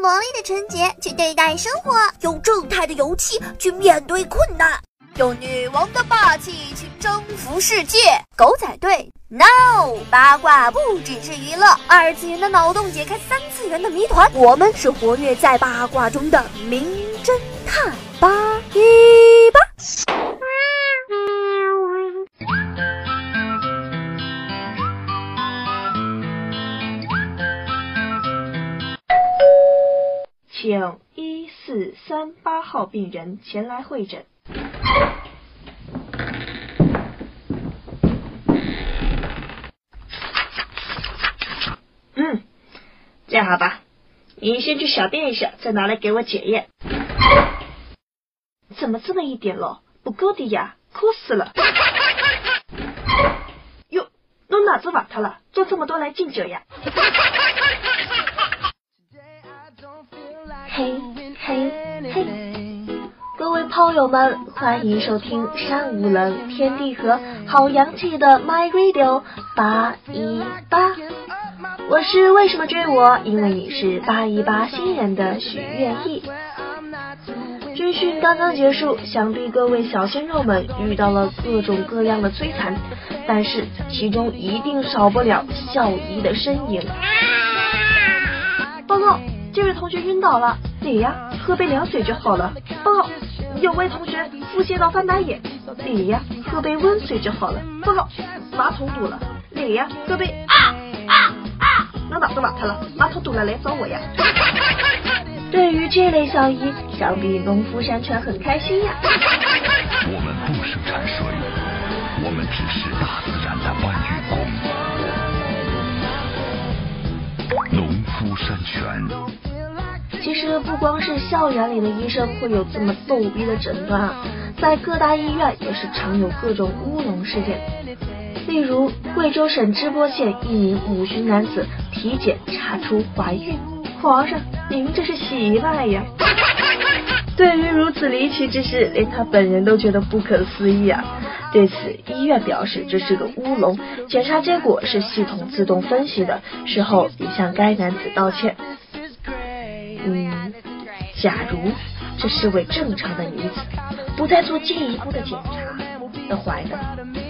用萝莉的纯洁去对待生活，用正太的勇气去面对困难，用女王的霸气去征服世界。狗仔队，no！八卦不只是娱乐，二次元的脑洞解开三次元的谜团，我们是活跃在八卦中的名侦探。八一八。请一四三八号病人前来会诊。嗯，这样好吧，你先去小便一下，再拿来给我检验。怎么这么一点咯？不够的呀，哭死了。哟，弄哪子瓦特了？做这么多来敬酒呀？嘿，嘿，嘿！各位炮友们，欢迎收听山无棱、天地合、好洋气的 My Radio 八一八。我是为什么追我？因为你是八一八新人的许愿意。军训刚刚结束，想必各位小鲜肉们遇到了各种各样的摧残，但是其中一定少不了校医的身影。这位同学晕倒了，你呀？喝杯凉水就好了。报告，有位同学腹泻到翻白眼，你呀？喝杯温水就好了。报告，马桶堵了，你呀？喝杯啊啊啊！那哪子瓦特了？马桶堵了来找我呀。对于这类小医，想必农夫山泉很开心呀。我们不生产水，我们只是大自然的搬运工。苏山泉。其实不光是校园里的医生会有这么逗逼的诊断啊，在各大医院也是常有各种乌龙事件。例如，贵州省织波县一名五旬男子体检查出怀孕，皇上，您这是喜外呀！对于如此离奇之事，连他本人都觉得不可思议啊。对此，医院表示这是个乌龙，检查结果是系统自动分析的，事后已向该男子道歉。嗯，假如这是位正常的女子，不再做进一步的检查，那怀的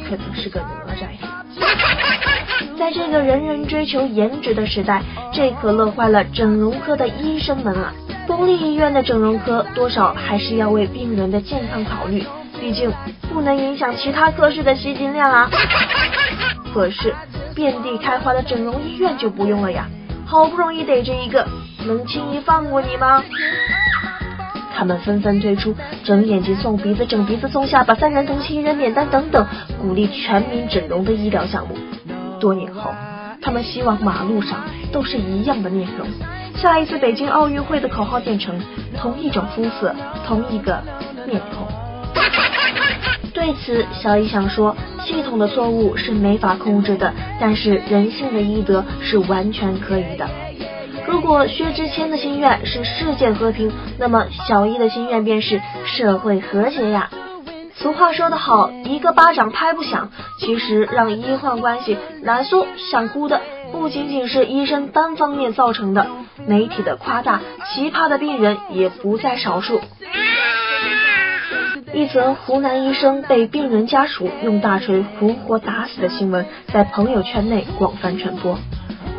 可能是个哪吒呀！在这个人人追求颜值的时代，这可乐坏了整容科的医生们啊！公立医院的整容科多少还是要为病人的健康考虑，毕竟不能影响其他科室的吸金量啊！可是遍地开花的整容医院就不用了呀，好不容易逮着一个。能轻易放过你吗？他们纷纷推出整眼睛、送鼻子、整鼻子、送下巴、三人同行一人免单等等，鼓励全民整容的医疗项目。多年后，他们希望马路上都是一样的面容。下一次北京奥运会的口号变成同一种肤色、同一个面孔。对此，小乙想说，系统的错误是没法控制的，但是人性的医德是完全可以的。如果薛之谦的心愿是世界和平，那么小易的心愿便是社会和谐呀。俗话说得好，一个巴掌拍不响。其实让医患关系难说想哭的，不仅仅是医生单方面造成的，媒体的夸大，奇葩的病人也不在少数。一则湖南医生被病人家属用大锤活活打死的新闻，在朋友圈内广泛传播。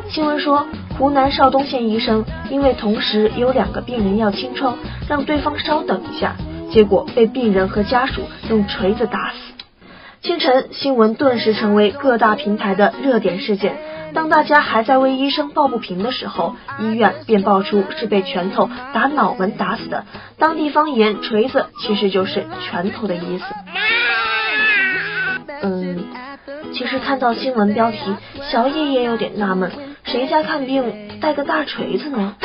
新闻说。湖南邵东县医生因为同时有两个病人要清创，让对方稍等一下，结果被病人和家属用锤子打死。清晨，新闻顿时成为各大平台的热点事件。当大家还在为医生抱不平的时候，医院便爆出是被拳头打脑门打死的。当地方言“锤子”其实就是拳头的意思。嗯，其实看到新闻标题，小叶也有点纳闷。谁家看病带个大锤子呢？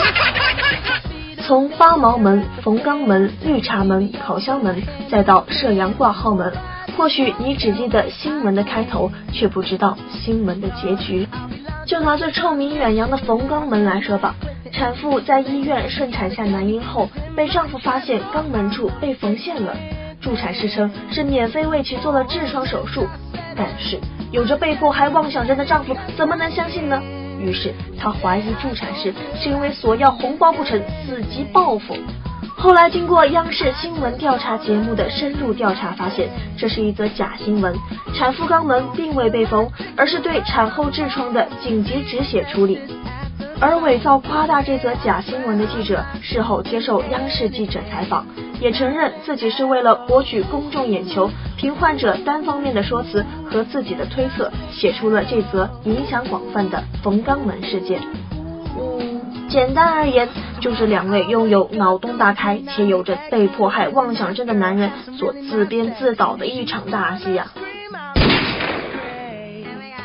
从八毛门、冯肛门、绿茶门、烤箱门，再到射阳挂号门，或许你只记得新闻的开头，却不知道新闻的结局。就拿这臭名远扬的冯肛门来说吧，产妇在医院顺产下男婴后，被丈夫发现肛门处被缝线了，助产士称是免费为其做了痔疮手术，但是有着被迫还妄想症的丈夫怎么能相信呢？于是他怀疑助产士是因为索要红包不成，伺机报复。后来经过央视新闻调查节目的深入调查，发现这是一则假新闻，产妇肛门并未被封，而是对产后痔疮的紧急止血处理。而伪造夸大这则假新闻的记者，事后接受央视记者采访，也承认自己是为了博取公众眼球，凭患者单方面的说辞和自己的推测，写出了这则影响广泛的冯肛门事件。简单而言，就是两位拥有脑洞大开且有着被迫害妄想症的男人所自编自导的一场大戏呀。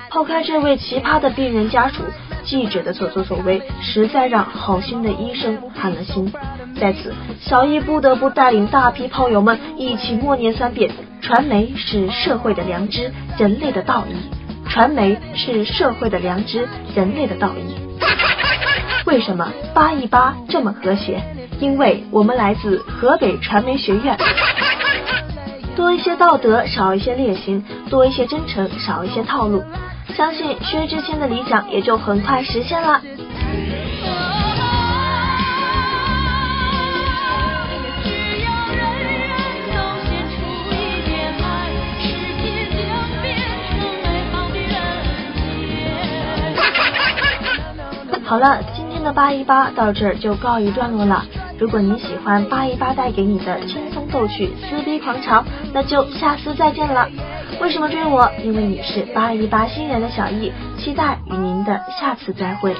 抛开这位奇葩的病人家属。记者的所作所为实在让好心的医生寒了心。在此，小易不得不带领大批炮友们一起默念三遍：传媒是社会的良知，人类的道义。传媒是社会的良知，人类的道义。为什么八一八这么和谐？因为我们来自河北传媒学院。多一些道德，少一些劣行；多一些真诚，少一些套路。相信薛之谦的理想也就很快实现了。好了，今新的八一八到这儿就告一段落了。如果你喜欢八一八带给你的轻松逗趣、撕逼狂潮，那就下次再见了。为什么追我？因为你是八一八新人的小易，期待与您的下次再会。